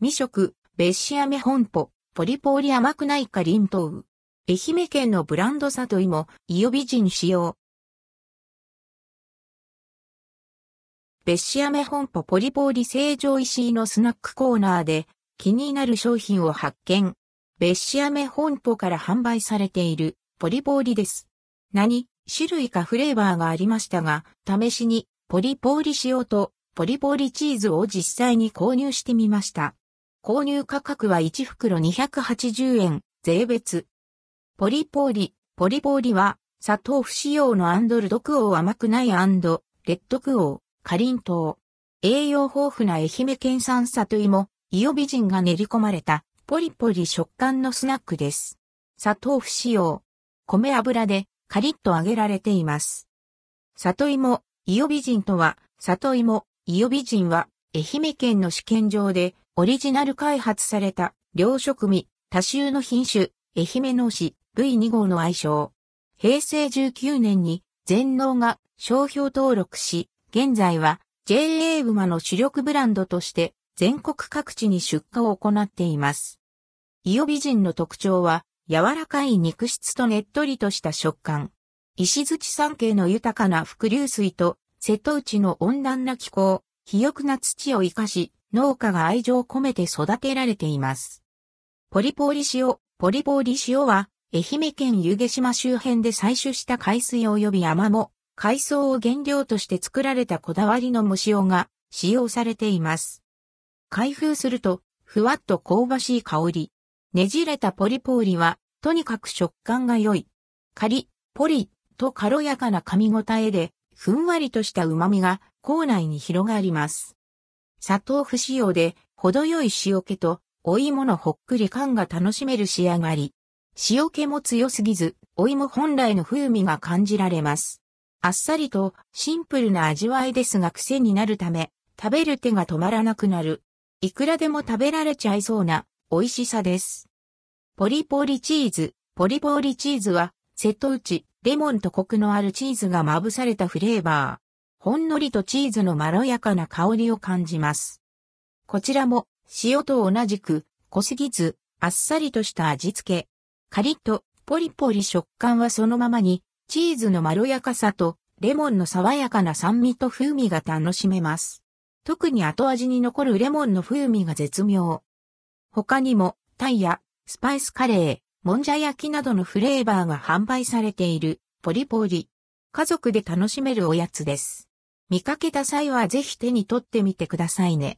未食、別紙飴本舗、ポリポーリ甘くないかりんとう。愛媛県のブランド里芋、伊予美人使用。別紙飴本舗ポリポーリ成城石井のスナックコーナーで気になる商品を発見。別紙飴本舗から販売されているポリポーリです。何種類かフレーバーがありましたが、試しにポリポーリ塩とポリポーリチーズを実際に購入してみました。購入価格は1袋280円、税別。ポリポーリ、ポリポーリは、砂糖不使用のアンドルドクオー甘くないアンド、レッドクオー、カリントウ。栄養豊富な愛媛県産里芋、イオ美人が練り込まれた、ポリポリ食感のスナックです。砂糖不使用。米油で、カリッと揚げられています。里芋、イオ美人とは、里芋、イオ美人は、愛媛県の試験場で、オリジナル開発された、両食味、多種の品種、愛媛農市 V2 号の愛称。平成19年に全農が商標登録し、現在は JA 馬の主力ブランドとして全国各地に出荷を行っています。イオ美人の特徴は柔らかい肉質とねっとりとした食感。石槌山系の豊かな伏流水と瀬戸内の温暖な気候、肥沃な土を生かし、農家が愛情を込めて育てられています。ポリポーリ塩、ポリポーリ塩は、愛媛県湯気島周辺で採取した海水及び山も、海藻を原料として作られたこだわりの蒸し塩が使用されています。開封すると、ふわっと香ばしい香り。ねじれたポリポーリは、とにかく食感が良い。カリ、ポリ、と軽やかな噛み応えで、ふんわりとした旨味が口内に広がります。砂糖不使用で、程よい塩気と、お芋のほっくり感が楽しめる仕上がり。塩気も強すぎず、お芋本来の風味が感じられます。あっさりとシンプルな味わいですが癖になるため、食べる手が止まらなくなる。いくらでも食べられちゃいそうな美味しさです。ポリポリチーズ。ポリポリチーズは、瀬戸内、レモンとコクのあるチーズがまぶされたフレーバー。ほんのりとチーズのまろやかな香りを感じます。こちらも塩と同じく濃すぎずあっさりとした味付け。カリッとポリポリ食感はそのままにチーズのまろやかさとレモンの爽やかな酸味と風味が楽しめます。特に後味に残るレモンの風味が絶妙。他にもタイやスパイスカレー、もんじゃ焼きなどのフレーバーが販売されているポリポリ。家族で楽しめるおやつです。見かけた際はぜひ手に取ってみてくださいね。